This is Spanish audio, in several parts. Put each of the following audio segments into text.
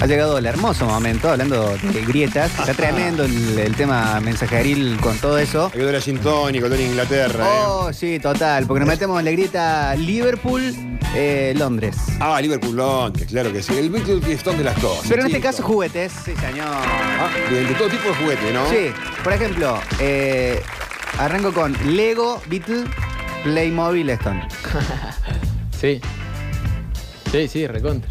Ha llegado el hermoso momento, hablando de grietas. Está tremendo el, el tema mensajeril con todo eso. Hay olor a gin tonic, olor a Inglaterra. ¿eh? Oh, sí, total, porque nos metemos en la grieta Liverpool-Londres. Ah, Liverpool Londres, claro que sí. El Beatles y Stone de las cosas. Pero en este chicos. caso juguetes, sí señor. Ah, de, de todo tipo de juguete, ¿no? Sí, por ejemplo, eh, arranco con Lego, Beatle, Playmobil, Stone. Sí. Sí, sí, recontra.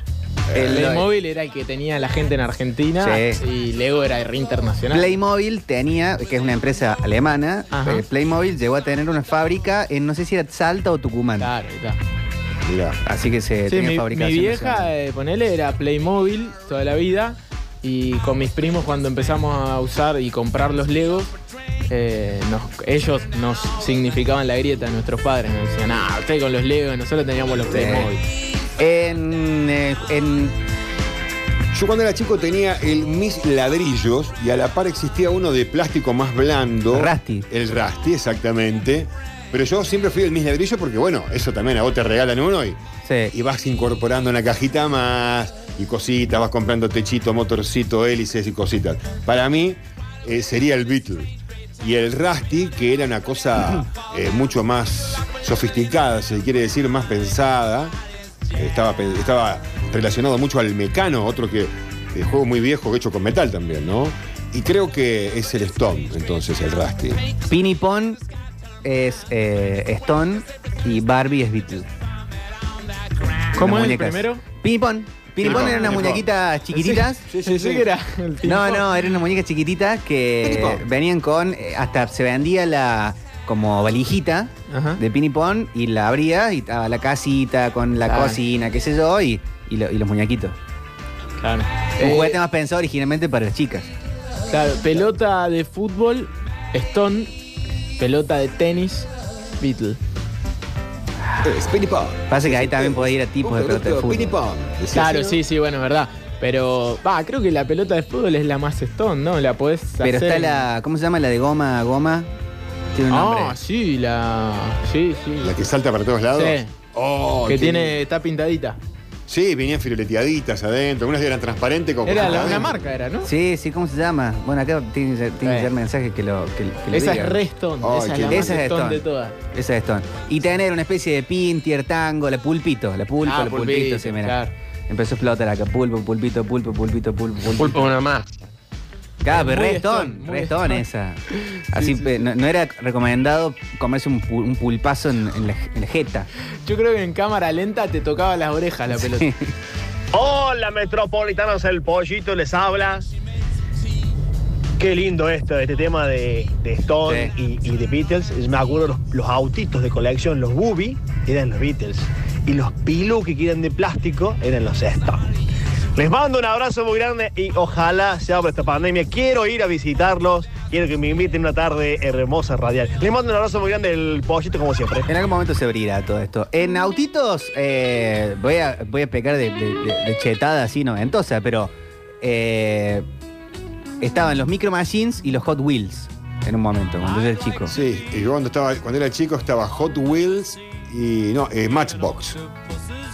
El- El Playmobil era el que tenía la gente en Argentina Sí. y Lego era re internacional. Playmobil tenía, que es una empresa alemana, Ajá. eh, Playmobil llegó a tener una fábrica en no sé si era Salta o Tucumán. Claro. Mirá. Así que se Sí, tenía mi, mi fabricación. vieja, eh, ponele, era Playmobil toda la vida. Y con mis primos, cuando empezamos a usar y comprar los Legos, eh, nos- ellos nos significaban la grieta, nuestros padres. Nos decían, ah, ustedes con los Legos, nosotros teníamos los Playmobil. En, eh, en- Yo cuando era chico tenía el mis ladrillos y a la par existía uno de plástico más blando. Rusty. El Rusty, exactamente. Pero yo siempre fui el mis ladrillo porque, bueno, eso también a vos te regalan uno y, sí. y vas incorporando una cajita más y cositas, vas comprando techito, motorcito, hélices y cositas. Para mí eh, sería el Beatle. Y el Rusty, que era una cosa eh, mucho más sofisticada, se quiere decir, más pensada. Estaba, estaba relacionado mucho al mecano, otro que eh, juego muy viejo hecho con metal también, ¿no? Y creo que es el Stone, entonces, el Rusty. Pini Pon es eh, Stone y Barbie es Beatle. ¿Cómo es el muñecas. primero? Pon. Pini Pon Pon, eran unas Pini Pon. muñequitas chiquititas. Sí, sí, sí. que era el No, no, eran unas muñecas chiquititas que venían con. eh, hasta se vendía la como valijita Ajá. de Pini Pon y la abría y estaba la casita con la Claro. cocina, qué sé yo, y, y lo- y los muñequitos. Claro. Un Eh, juguete más pensado originalmente para las chicas. Claro, pelota de fútbol, Stone, pelota de tenis, Beatle. Es. Pasa que ahí también puede ir a tipos de pelota de fútbol. Decía Claro, así, sí, sí, bueno, es verdad. Pero, va, creo que la pelota de fútbol es la más Stone, ¿no? La podés Pero hacer está en- la. ¿Cómo se llama? La de goma a goma. Tiene un nombre. Ah, sí, la. Sí, sí. La que salta para todos lados. Sí. Oh, que qué tiene. Está pintadita. Sí, venían fileteaditas adentro. Unas eran transparentes como. Era la- una marca, era, ¿no? Sí, sí, ¿cómo se llama? Bueno, acá tiene, que ser- tiene que Sí. ser mensaje que lo, que, que lo Esa es. Ay, esa es la más Esa es Stone, Stone. de todas. Esa es Stone. Y tener una especie de pintier, tango, la pulpito, la pulpa, Ah, la pulpito, pulpito, sí, mira. claro. Empezó a explotar acá, pulpo, pulpito, pulpo, pulpito, pulpo, pulpito. Pulpo una más. Es re Stone, Stone, muy re Stone Stone. esa. Así, No, no era recomendado comerse un, pu- un pulpazo en, en la, en la jeta. Yo creo que en cámara lenta te tocaba las orejas la pelota. Hola metropolitanos, el pollito les habla. Qué lindo esto, este tema de, de Stone y, y de Beatles. Me acuerdo los, los autitos de colección, los Booby, eran los Beatles. Y los Pilú que quedan de plástico eran los Stone. Les mando un abrazo muy grande y ojalá se abra esta pandemia. Quiero ir a visitarlos, quiero que me inviten una tarde hermosa radial. Les mando un abrazo muy grande, el pollito como siempre. En algún momento se abrirá todo esto. En autitos, eh, voy, a, voy a pecar de, de- de- de chetada así noventosa, pero eh, estaban los Micro Machines y los Hot Wheels en un momento, cuando yo era chico. Sí, y yo cuando, estaba, cuando era chico estaba Hot Wheels y. No, eh, Matchbox.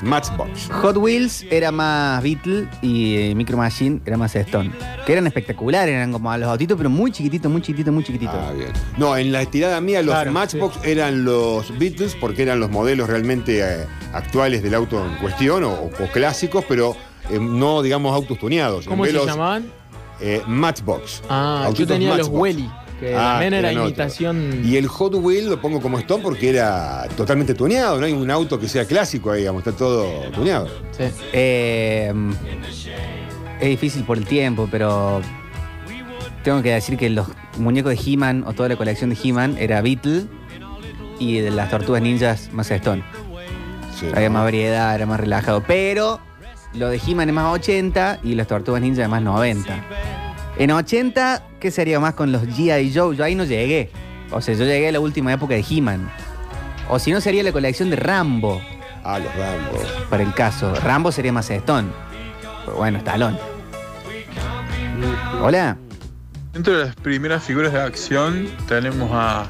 Matchbox. Hot Wheels era más Beatle y eh, Micro Machine era más Stone. Que eran espectaculares, eran como a los autitos, pero muy chiquititos, muy chiquititos, muy chiquititos. Ah, bien. No, en la estirada mía los Claro, Matchbox eran los Beatles porque eran los modelos realmente eh, actuales del auto en cuestión o, o clásicos, pero eh, no, digamos, autos tuneados. En ¿Cómo vez se los, llamaban? eh, Matchbox. Ah, yo Autitos tenía los Matchbox. Welly, que Ah, también era imitación. Y el Hot Wheel lo pongo como Stone porque era totalmente tuneado, no hay un auto que sea clásico ahí, digamos, está todo tuneado. Sí. Eh, es difícil por el tiempo, pero tengo que decir que los muñecos de He-Man o toda la colección de He-Man era Beatle y de las tortugas ninjas más Stone. Sí, Había ¿no? más variedad, era más relajado. Pero lo de He-Man es más 80 y las tortugas ninja es más 90. En 80, ¿qué sería más con los G.I. Joe? Yo ahí no llegué. O sea, yo llegué a la última época de He-Man. O si no, sería la colección de Rambo, Ah, los Rambo. para el caso. Rambo sería más Stone. Pero bueno, Stallone. Hola. Dentro de las primeras figuras de acción tenemos a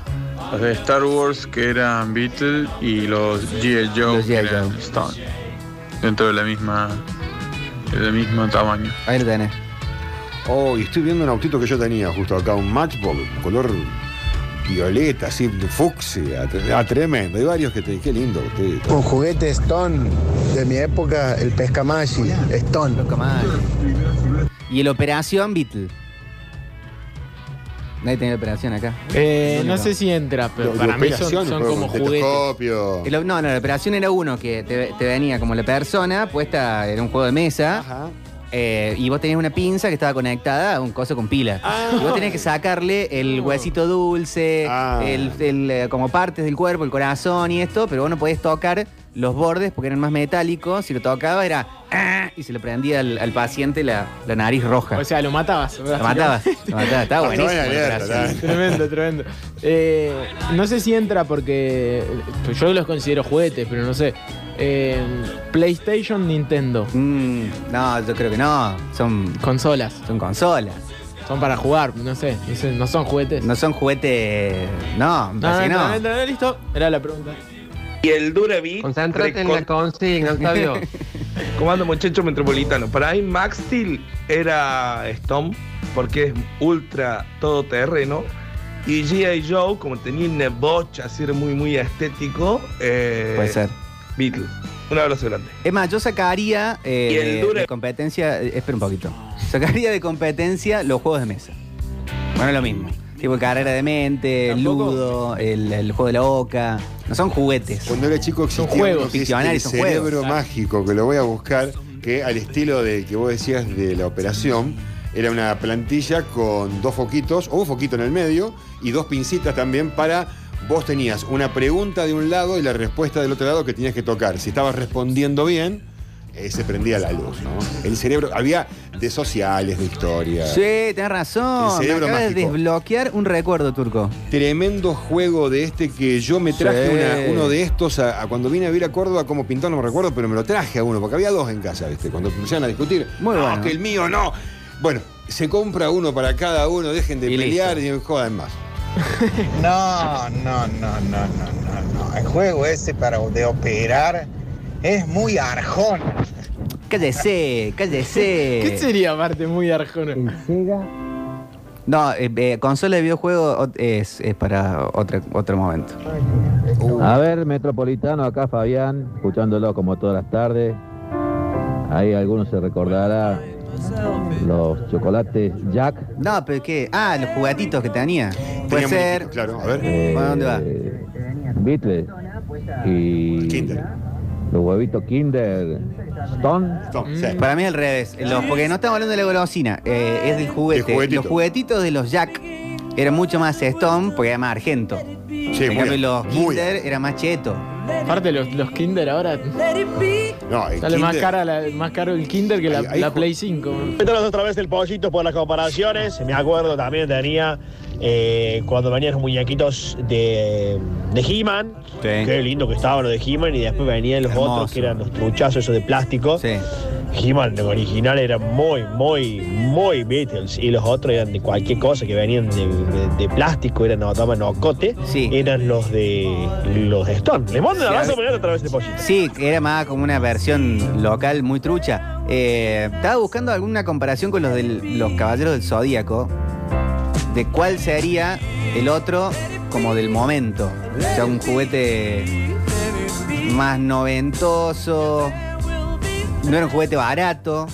los de Star Wars que eran Beatle y los G.I. Joe Los que eran Joe. Stone. Dentro de la misma del mismo tamaño. Ahí lo tenés. Oh, y estoy viendo un autito que yo tenía justo acá, un Matchbox, color violeta, así, fucsia, ah, tremendo. Hay varios que te qué lindo usted. Con juguete Stone de mi época, el Pescamashi, Stone. Y el Operación Beatle. Nadie tenía operación acá. Eh, no sé si entra, pero para mí son, operación, son juego como con juguetes. estetoscopio. El- no, no, la operación era uno que te, te venía como la persona puesta, era un juego de mesa. Ajá. Eh, y vos tenías una pinza que estaba conectada a un coso con pila. Y vos tenías que sacarle el huesito dulce, Ah. el, el, eh, como partes del cuerpo, el corazón y esto, pero vos no podías tocar los bordes porque eran más metálicos. Si lo tocaba era. "Ah", y se le prendía al, al paciente la, la nariz roja. O sea, lo matabas. lo mataba. Lo mataba. Estaba Ah, buenísimo. abierto. Tremendo, tremendo. Eh, no sé si entra porque pues yo los considero juguetes, pero no sé. Eh, PlayStation, Nintendo, Mm, no, yo creo que no. Son, consolas, son consolas. son para jugar, no sé, no, son juguetes. No son juguetes. No, No, no, no. no, no, listo, era la pregunta. Y el Durabit. Concéntrate en la consigna, Octavio. Comando muchacho metropolitano. Para mí Max Steel era Stone porque es ultra todoterreno. Y G.I. Joe, como tenía una bocha así era muy muy estético, eh, Puede ser. Beatle. Un abrazo grande. Es más, yo sacaría eh, Y el de, competencia. eh, espera un poquito. Sacaría de competencia los juegos de mesa. Bueno, es lo mismo. Tipo carrera de mente, el ¿Tampoco? ludo, el, el juego de la oca. No son juguetes. Cuando era chico existía Son juegos, uno que es el son cerebro juegos. mágico, que lo voy a buscar, que al estilo del que vos decías de la operación, era una plantilla con dos foquitos, o un foquito en el medio, y dos pincitas también para... Vos tenías una pregunta de un lado y la respuesta del otro lado que tenías que tocar. Si estabas respondiendo bien, eh, se prendía la luz, ¿no? El cerebro, había de sociales, de historia. Sí, tenés razón. El Me cerebro acabas de mágico. desbloquear un recuerdo, Turco. Tremendo juego de este que yo me traje Sí. una- uno de estos a, a cuando vine a vivir a Córdoba, como pintó, no me recuerdo, pero me lo traje a uno, porque había dos en casa, ¿viste? Cuando empezaron a discutir. Muy no, bueno. que el mío no. Bueno, se compra uno para cada uno, dejen de Y pelear listo. y jodan más. No, no, no, no, no, no, no. El juego ese para de operar es muy arjón. Cállese, cállese. ¿Qué sería aparte muy arjona? No, eh, eh, consola de videojuego es, es para otra, otro momento. A ver, Metropolitano, acá Fabián, escuchándolo como todas las tardes. Ahí algunos se recordará los chocolates Jack. No, pero ¿qué? Ah, los juguetitos que tenía. Puede Tenía ser. Claro, a ver. eh, ¿Para dónde va? Beatles y Kinder. Los huevitos Kinder Stone. Mm. sí. Para mí es al revés. Los- porque no estamos hablando de la golosina, eh, es del juguete. Del juguetito. los juguetitos de los Jack eran mucho más Stone porque era más argento. Sí, en muy- cambio, los muy- Kinder era más cheto. Aparte los, los Kinder ahora No, el sale más, Kinder- cara la- más caro el Kinder que la, Ahí- ahí la ju- Play 5. Entonces otra vez el pollito por las comparaciones. Me acuerdo también tenía eh, cuando venían los muñequitos de, de He-Man. Sí. Qué lindo que estaban los de He-Man. Y después venían los Hermoso. otros que eran los truchazos esos de plástico. Sí. He-Man el original era muy, muy, muy Beatles. Y los otros eran de cualquier cosa que venían de, de- de plástico, eran no, toman nocote. Sí. Eran los de los de Stone. Le mando Sí, abrazo a- a través del pollito. Sí, era más como una versión local muy trucha. Eh, estaba buscando alguna comparación con los de los Caballeros del Zodíaco. De cuál sería el otro como del momento. O sea, un juguete más noventoso. No era un juguete barato.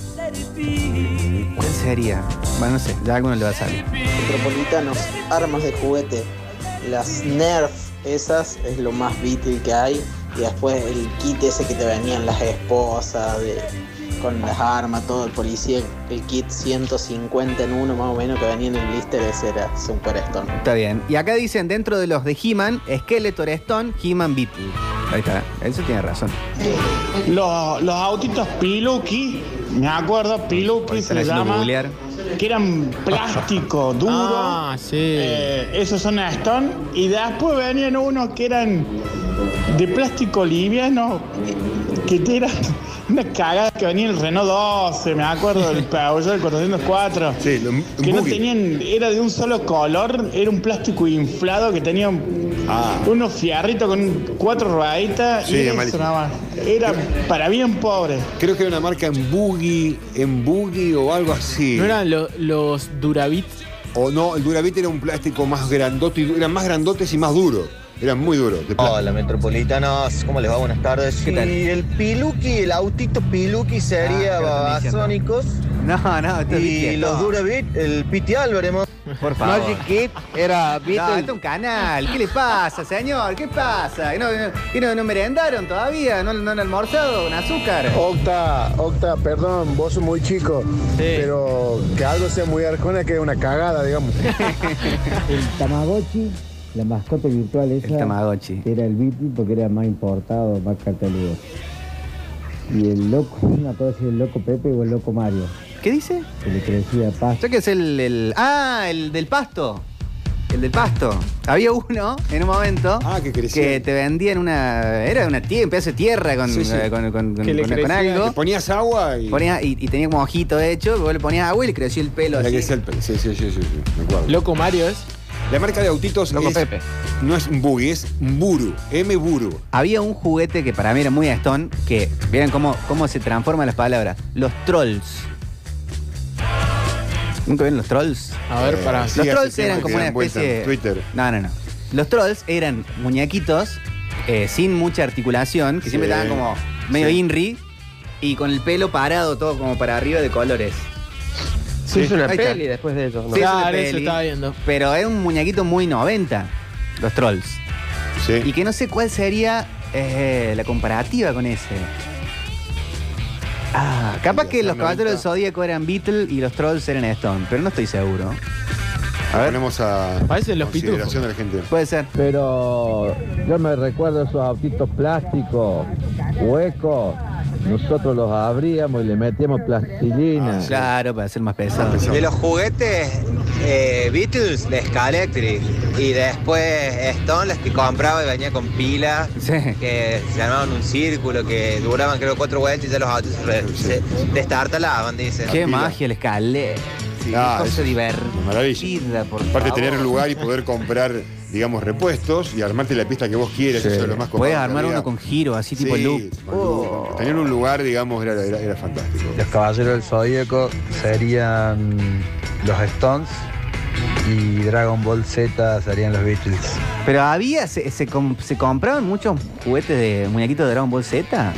¿Cuál sería? Bueno, no sé, ya alguno le va a salir. metropolitanos, armas de juguete. Las Nerf, esas es lo más Beatle que hay. Y después el kit ese que te venían las esposas, de, con las armas, todo el policía, el kit 150 en uno más o menos que venía en el blister, ese era Super Stone. Está bien. Y acá dicen dentro de los de He-Man, Skeletor Stone, He-Man Beatle. Ahí está, eso tiene razón. Los, los autitos Piluki, me acuerdo, Piluki se llama, googlear. que eran plástico duro. Ah, sí. Eh, esos son Stone. Y después venían unos que eran de plástico liviano que te era una cagada que venía el Renault 12, me acuerdo del Peugeot del 404. Sí, lo- que no tenían, era de un solo color, era un plástico inflado que tenía Ah. unos fierritos con cuatro rueditas Sí, y eso nada más. Era para bien pobre. Creo que era una marca en Buggy, en Buggy o algo así. ¿No eran lo- los Duravit? O no, el Duravit era un plástico más grandote, y- eran más grandotes y más duros. Eran muy duros. de. Hola metropolitanos, ¿cómo les va? Buenas tardes. ¿Qué tal? Y el Piluki, el autito Piluki sería Ah, ¿qué están diciendo? Babasónicos. No, no, esto es Y Beatles, los no. Duravit, el Piti Álvarez. Por favor. Magic Kid era No, Beatles. esto es un canal. ¿Qué le pasa, señor? ¿Qué pasa? ¿Que no, que no, no merendaron todavía? ¿No, no han almorzado con azúcar? Octa, Octa, perdón, vos sos muy chico, pero que algo sea muy arjona que es una cagada, digamos. El Tamagotchi, la mascota virtual esa. El Tamagotchi. Era el Beatle porque era más importado, más catalogado. Y el loco, una cosa así, el loco Pepe o el loco Mario, ¿Qué dice? que le crecía pasto. ¿Yo que es el, el- Ah, el del pasto. El del pasto. Había uno en un momento Ah, que crecía. que te vendían una. Era una tierra, un pedazo de tierra con, Sí, sí. eh, con, con- con- Que le con- con crecía- algo. Le ponías agua y. Ponías- y, y tenía como ojito hecho, y vos le ponías agua y le creció el pelo así. que decía el pelo. Sí, sí, sí, sí, sí, me acuerdo. Loco Mario es. La marca de autitos Loco es- Pepe. no es Buggy, es Mburu. M Buru. Había un juguete que para mí era muy Stone, que vieron cómo, cómo se transforman las palabras. Los trolls. ¿Nunca ven los trolls? A ver, Eh, para. los trolls eran como una especie en Twitter. No, no, no. Los trolls eran muñequitos eh, sin mucha articulación, que siempre estaban como medio Sí. inri y con el pelo parado todo como para arriba de colores. Se hizo una Ahí está. peli después de eso. ¿no? Sí, es una Claro, eso peli. estaba viendo. Pero era un muñequito muy 90, los trolls. Sí. Y que no sé cuál sería eh, la comparativa con ese. Ah, capaz Sí, que los caballeros del 90. Zodíaco eran Beatle y los trolls eran Stone, pero no estoy seguro. A ver. Ponemos a Parecen los consideración de la gente. Puede ser. Pero yo me recuerdo esos autitos plásticos, huecos. Nosotros los abríamos y le metíamos plastilina. Claro, para ser más pesado. De los juguetes eh, Beatles, la Ska Electric. Y después Stone, las que compraba y venía con pilas. Sí. Que se armaban un círculo, que duraban creo cuatro vueltas y ya los autos se, destartalaban, dicen. Qué pila. magia el escalé. Sí, Ah, cosa divertida, maravilla. por Aparte favor. tener un lugar y poder comprar, digamos, repuestos y armarte la pista que vos quieres, Sí. eso es lo más Puedes armar uno con giro, así tipo Sí, loop. Tener un lugar, digamos, era, era, era fantástico. Los caballeros del Zodíaco serían los Stones y Dragon Ball Z serían los Beatles. Pero había, se, se, com- se compraban muchos juguetes de muñequitos de Dragon Ball Z.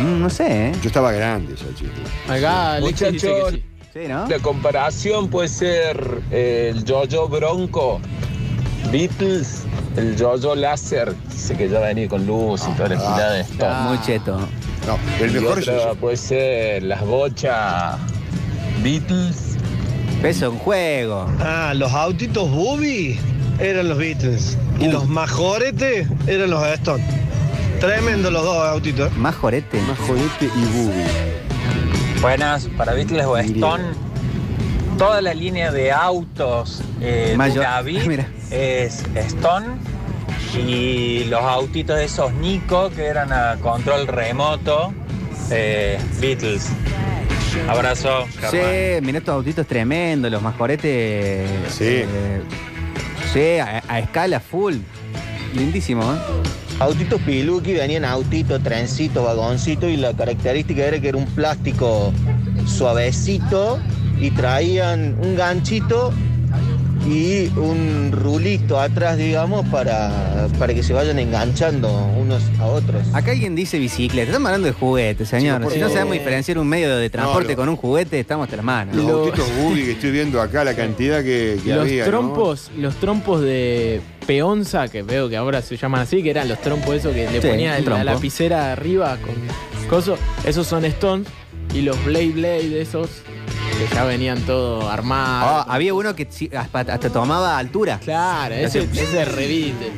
Mm, no sé, ¿eh? Yo estaba grande ya. Acá que Muchachos, sí. Sí, ¿no? la comparación puede ser el Jojo Bronco, Beatles, el Jojo Láser, dice que ya venía con luz y toda la Ah, de esto. Muy cheto. No, el Y mejor otra yo- puede ser las bochas Beatles. Eso, un juego. Ah, los autitos Booby eran los Beatles. Y los majoretes eran los Stone. Tremendo los dos autitos. Más jorete. Más jodete y booby. Buenas, para Beatles o Stone, toda la línea de autos eh, Ducati Mira. es Stone y los autitos esos Nico que eran a control remoto, eh, Beatles. Abrazo. Sí, mira estos autitos tremendos, los majoretes. Sí. eh, sí, a, a escala full. Lindísimo, ¿eh? Autitos Piluki venían autito, trencito, vagoncito y la característica era que era un plástico suavecito y traían un ganchito y un rulito atrás, digamos, para, para que se vayan enganchando unos a otros. Acá alguien dice bicicleta. Estamos hablando de juguetes, señor. Sí, si no sabemos diferenciar un medio de transporte No, lo- con un juguete, estamos hasta las manos. Los Lo- autitos que estoy viendo acá, la cantidad que, que Los había. ¿no? trompos, los trompos de peonza, que veo que ahora se llaman así, que eran los trompos esos que le Sí, ponían la lapicera arriba con coso, esos son Stones y los Blade Blade esos que ya venían todo armados. Ah, había uno que hasta, hasta tomaba altura. Claro, ese, ese revite.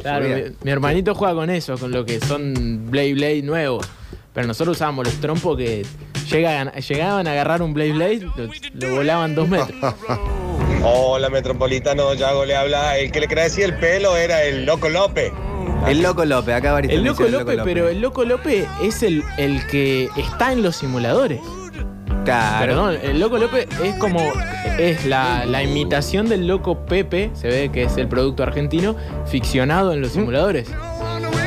Claro, mi, hermanito juega con eso, con lo que son Blade Blade nuevos. Pero nosotros usábamos los trompos que llegan, llegaban a agarrar un Blade Blade, lo, lo volaban dos metros. Hola, Metropolitano, Yago le habla. El que le crecía el pelo era el Loco López. El Loco López, acá Barito El Loco López, pero el Loco López es el, el que está en los simuladores. Claro. Perdón, el Loco López es como. Es la, la imitación del Loco Pepe, se ve que es el producto argentino, ficcionado en los simuladores.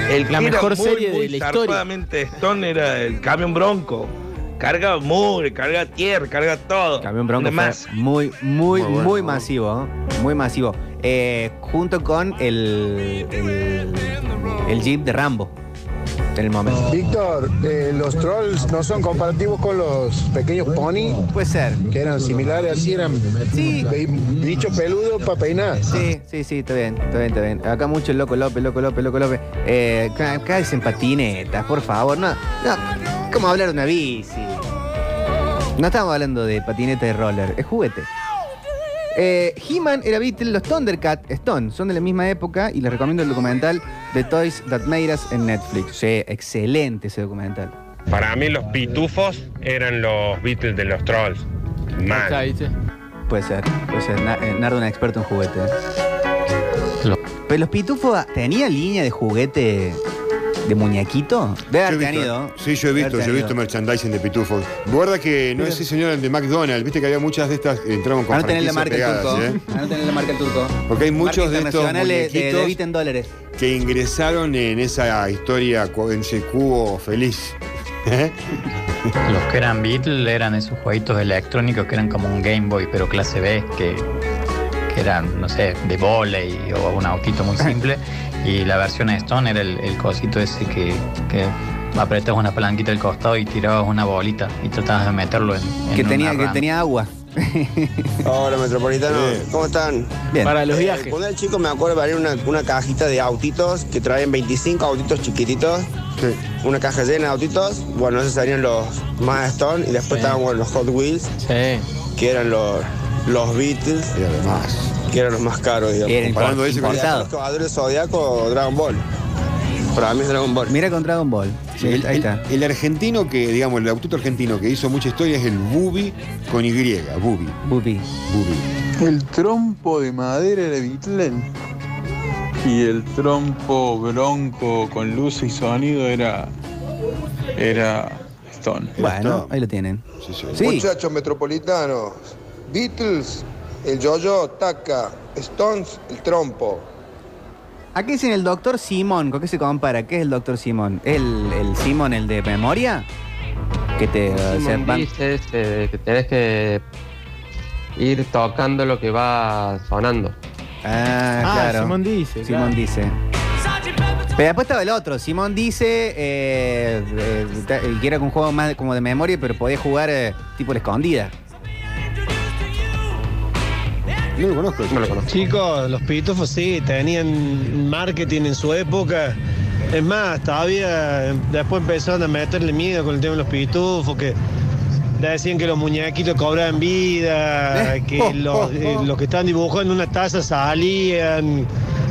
El la era mejor muy, serie muy de la historia. Stone era el camión bronco. Carga mugre, carga tierra, carga todo. Camión Bronco fue Además, muy, muy, Muy muy, bueno. masivo. ¿eh? Muy masivo. Eh, junto con el, el, el Jeep de Rambo. En el momento. Víctor, eh, los trolls no son comparativos con los pequeños pony. Puede ser. Que eran similares, así eran bi- bichos peludos para peinar. Sí, sí, sí, está bien, está bien, está bien. Acá mucho el Loco López, Loco López, Loco López. Eh, acá acá dicen patinetas, por favor. No, no. ¿Cómo hablar de una bici? No estamos hablando de patineta de roller, es juguete. Eh, He-Man era Beatle, los Thundercat Stone son de la misma época y les recomiendo el documental The Toys That Made Us en Netflix. Sí, excelente ese documental. Para mí los pitufos eran los Beatles de los Trolls. Mal. Puede ser, puede ser. Na- eh, Nardo, un experto en juguete. Pero los pitufos tenían línea de juguete de muñequito. Debe haber Yo he visto- tenido. Sí, yo he Debe visto, haber yo he visto tenido. merchandising de pitufos. Guarda que no es ese señor el de McDonald's, viste que había muchas de estas que entraban con A no tener la franquicias marca el turco. pegadas, ¿eh? A no tener la marca el turco. Porque hay muchos Marca de estos internacional de- de, muñequitos de Vita en dólares. Que ingresaron en esa historia, en ese cubo feliz. ¿Eh? Los que eran Beatles eran esos jueguitos electrónicos que eran como un Game Boy, pero clase B, que, que eran, no sé, de volei o un autito muy simple. Y la versión Stone era el, el cosito ese que, que apretabas una palanquita del costado y tirabas una bolita y tratabas de meterlo en, en Que una tenía, que rama. tenía agua. Hola, Metropolitano. Bien. ¿Cómo están? Bien. Para los Eh, viajes. Cuando era chico me acuerdo de una, una cajita de autitos que traían 25 autitos chiquititos. Una caja llena de autitos. Bueno, esos serían los más Stone. Y después Sí. estaban bueno, los Hot Wheels, Sí. que eran los, los Beatles, Y además. que eran los más caros, digamos. Era Comparando ese con- importado. Los Caballeros o Dragon Ball. Para mí es Dragon Ball. Mira con Dragon Ball. Sí, El, ahí el- está. el argentino que, digamos, el autito argentino que hizo mucha historia es el Bubi con Y, Bubi. Bubi. Bubi. El trompo de madera era Beatle. Y el trompo bronco con luz y sonido era. Era Stone. Bueno, ahí lo tienen. Sí, sí. Sí. Muchachos metropolitanos, Beatles, el yo-yo, Taca, Stones, el trompo. Aquí dicen el doctor Simón. ¿Con qué se compara? ¿Qué es el doctor Simón? ¿El, el Simón, el de memoria? Que te. que tenés que ir tocando lo que va sonando. Ah, Ah, claro. Simón dice. Simón claro. dice. Pero después estaba el otro. Simón dice eh, eh, que era un juego más como de memoria, pero podía jugar eh, tipo la escondida. No lo conozco. No lo conozco. Chicos, los pitufos sí, tenían marketing en su época. Es más, todavía después empezaron a meterle miedo con el tema de los pitufos, que decían que los muñequitos cobraban vida, Eh, que oh, los, oh, eh, oh. los que estaban dibujando en una taza salían.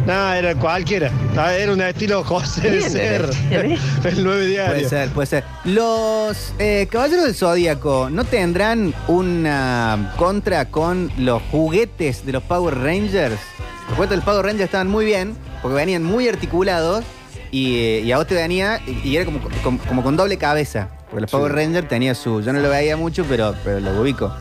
Nada, era cualquiera. Era un estilo José de ser. El 9 Puede diario. ser, puede ser. Los eh, Caballeros del Zodíaco no tendrán una contra con los juguetes de los Power Rangers. Los juguetes del Power Rangers estaban muy bien, porque venían muy articulados y, eh, y a vos te venía y, y era como, como, como con doble cabeza. Porque los Power Rangers tenía su. Yo no lo veía mucho, pero, pero lo ubico.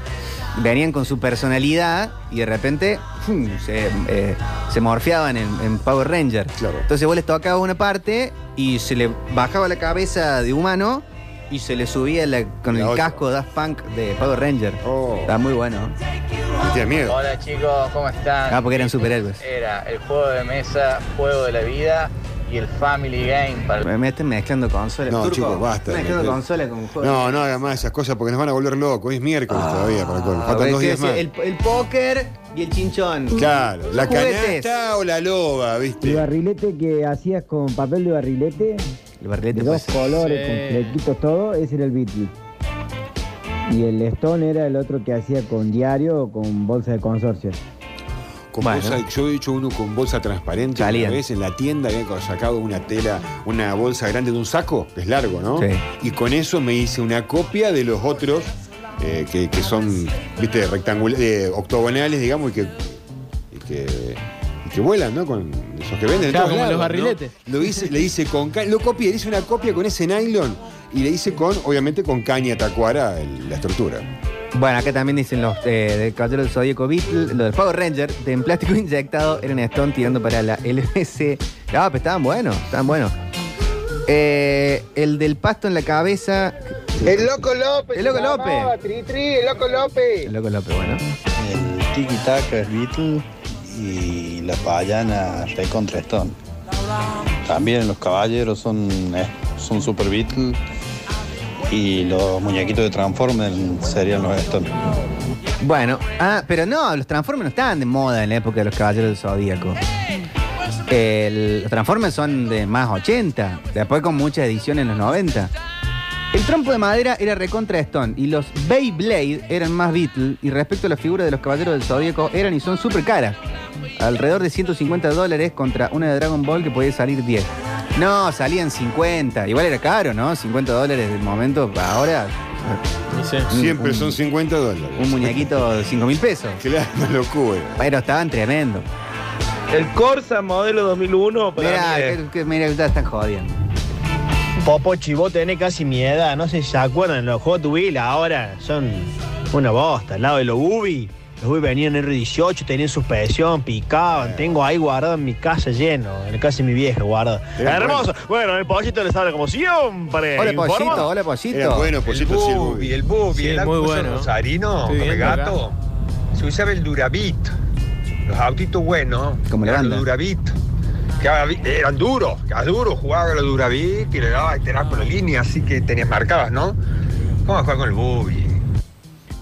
Venían con su personalidad y de repente ¡fum! se, eh, se morfeaban en, en Power Ranger. Claro. Entonces vos les tocabas una parte y se le bajaba la cabeza de humano y se le subía la- con La el otra. casco Daft Punk de Power Ranger. Oh. Está muy bueno. Miedo. Hola chicos, ¿cómo están? Ah, porque eran superhéroes. Era el juego de mesa, juego de la vida y el Family Game para Me meten mezclando consolas. No, Turco, chicos, basta. Mezclando Me- consolas con juegos. No, no hagan más esas cosas porque nos van a volver locos. Hoy es miércoles todavía para el. Ah, Faltan dos ¿qué días más. decía? el, el póker y el chinchón. Claro, la canasta o la loba, El ¿viste? barrilete que hacías con papel de barrilete, El barrilete de dos colores, Sí. con flequitos, todo, ese era el Beatle. Y el Stone era el otro que hacía con diario o con bolsa de consorcio. Con Bueno. bolsa, yo he hecho uno con bolsa transparente una vez en la tienda, habían sacado una tela, una bolsa grande de un saco, que es largo, ¿no? Sí. Y con eso me hice una copia de los otros eh, que, que son, viste, rectangulares, octogonales, digamos, y que, y que, y que vuelan, ¿no? Con esos que venden. en Claro, todos como los barriletes. Lo hice, le hice con ca- lo copié, le hice una copia con ese nylon y le hice con, obviamente, con caña tacuara el- la estructura. Bueno, acá también dicen los eh, del Caballero del Zodíaco Beatle, lo del Power Ranger, de en plástico inyectado, eran Stone tirando para la LBC. No, pero estaban buenos, estaban buenos. Eh, el del pasto en la cabeza. El Loco López. El Loco López. llamaba, Tri, tri, el Loco López. El Loco López, bueno. El Tiki Taka es Beatle y la payana Recontra Stone. También los caballeros son, eh, son Super Beatle y los muñequitos de Transformers serían los Stone. Bueno, ah, pero no, los Transformers no estaban de moda en la época de los Caballeros del Zodíaco. Los Transformers son de más 80, después con muchas ediciones en los 90. El trompo de madera era recontra Stone y los Beyblade eran más Beatle y respecto a las figuras de los Caballeros del Zodíaco eran y son súper caras. Alrededor de 150 dólares contra una de Dragon Ball que podía salir 10. No, salían 50. Igual era caro, ¿no? 50 dólares del momento para ahora. Siempre un- son 50 dólares. Un muñequito de 5 mil pesos. Claro, una locura. Pero estaban tremendo. El Corsa modelo 2001 para Mira, que, mira, ustedes están jodiendo. Popochi, vos tenés casi mi edad, no sé si se acuerdan, los Hot Wheels ahora son una bosta. Al lado de los Ubi, los Ubi venían en R18, tenían suspensión, picaban. Tengo ahí guardado en mi casa lleno, en la casa de mi vieja guardado. Era Hermoso. Bueno, el pollito les habla como siempre. Hola, informa. Pollito, hola, Pollito. Era bueno, Pollito, sí, el Bubi. el Bubi, Sí, el muy bueno. Rosarino, acá. gato. Se usaba el Durabit. Los autitos buenos. Como la eran banda. Los Durabit. Que eran duros, que eran duros, jugaba con los Durabit y le daba y te daba con la línea, así que tenías marcadas, ¿no? ¿Cómo jugar con el Bubi?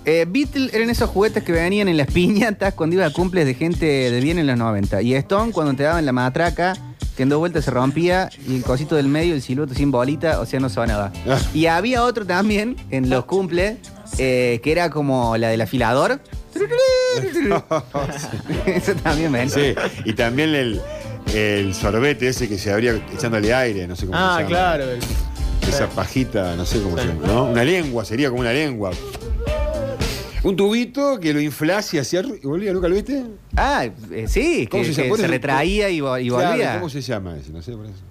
Eh, Beatle eran esos juguetes que venían en las piñatas cuando iba a cumples de gente de bien en los 90. Y Stone cuando te daban la matraca, que en dos vueltas se rompía, y el cosito del medio, el silueto sin bolita, o sea, no sonaba. Ah. Y había otro también en los cumples, eh, que era como la del afilador. Eso también ven. Sí, y también el, el sorbete ese que se abría echándole aire, no sé cómo Ah, se llama. claro. el- Esa pajita, no sé cómo se llama, ¿no? Una lengua, sería como una lengua. Un tubito que lo inflás y hacía y volvía, ¿nunca lo viste? Ah, eh, sí, ¿Cómo que, se que retraía y, vo- y Claro, volvía. ¿Cómo se llama ese? No sé por eso.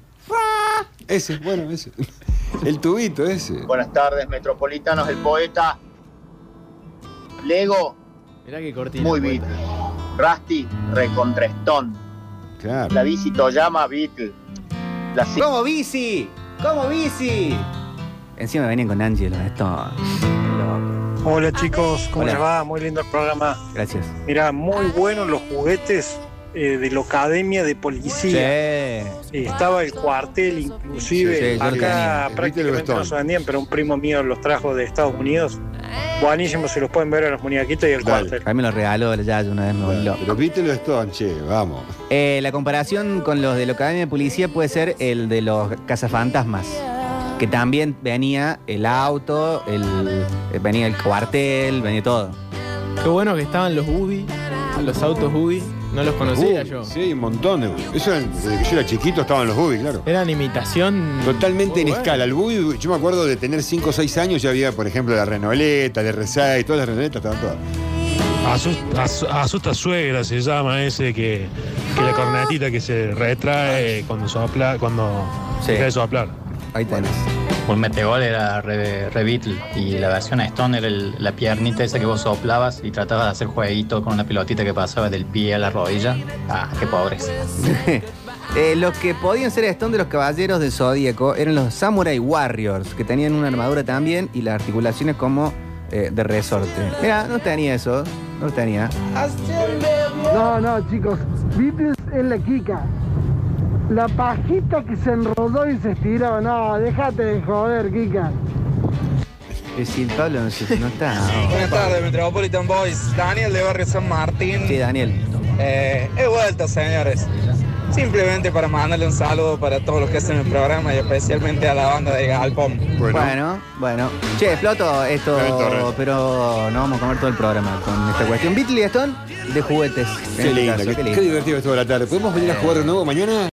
Ese, bueno, ese. El tubito ese. Buenas tardes, metropolitanos, el poeta. Lego, Mirá qué cortina. muy poeta. Beatle. Rusty, recontrestón. Claro. La bici Toyama, Beatle. La ci- ¡Como bici! ¡Como bici! Encima venían con Angelo, esto. Hola chicos, ¿cómo Hola. les va? Muy lindo el programa. Gracias. Mirá, muy buenos los juguetes eh, de la Academia de Policía. Sí. Eh, estaba el cuartel inclusive. Sí. Acá prácticamente no se vendían, pero un primo mío los trajo de Estados Unidos. Buenísimo, se los pueden ver a los muñequitos y el Dale. cuartel. A mí me lo regaló ya una vez me loco. Pero viste lo Stone, che, vamos. Eh, la comparación con los de la Academia de Policía puede ser el de los cazafantasmas. Que también venía el auto, el, eh, venía el cuartel, venía todo. Qué bueno que estaban los Ubi, los autos Ubi. No los conocía yo. Sí, un montón de. Eso era- desde que yo era chiquito estaban los Bubi, claro. Eran imitación. Totalmente en bueno. escala. El Bubi, yo me acuerdo de tener 5 o 6 años, ya había, por ejemplo, la Renoleta, el R6, todas las Renoletas estaban todas. Asusta, as- asusta suegra se llama ese que, que la cornetita que se retrae cuando sopla, cuando Sí. deja de soplar. Ahí tenés. Un metegol era re, re Beatle y la versión Stone era el- la piernita esa que vos soplabas y tratabas de hacer jueguito con una pelotita que pasaba del pie a la rodilla. Ah, qué pobres. Eh, los que podían ser Stone de los caballeros del Zodíaco eran los Samurai Warriors, que tenían una armadura también y las articulaciones como eh, de resorte. Mira, no tenía eso, no tenía. No, no, chicos. Beatles es la Kika. La pajita que se enrodó y se estiró. No, déjate de joder, Kika. Es decir, Pablo no, sé, no está. Buenas tardes, Metropolitan Boys. Daniel de Barrio San Martín. Sí, Daniel. Eh, he vuelto, señores. Simplemente para mandarle un saludo para todos los que hacen el programa y especialmente a la banda de Galpón. Bueno, bueno. Che, exploto esto, pero no vamos a comer todo el programa con esta cuestión. Beatle y Stone de juguetes. Qué este lindo, qué, qué qué lindo. divertido estuvo la tarde. ¿Podemos venir a jugar de nuevo mañana?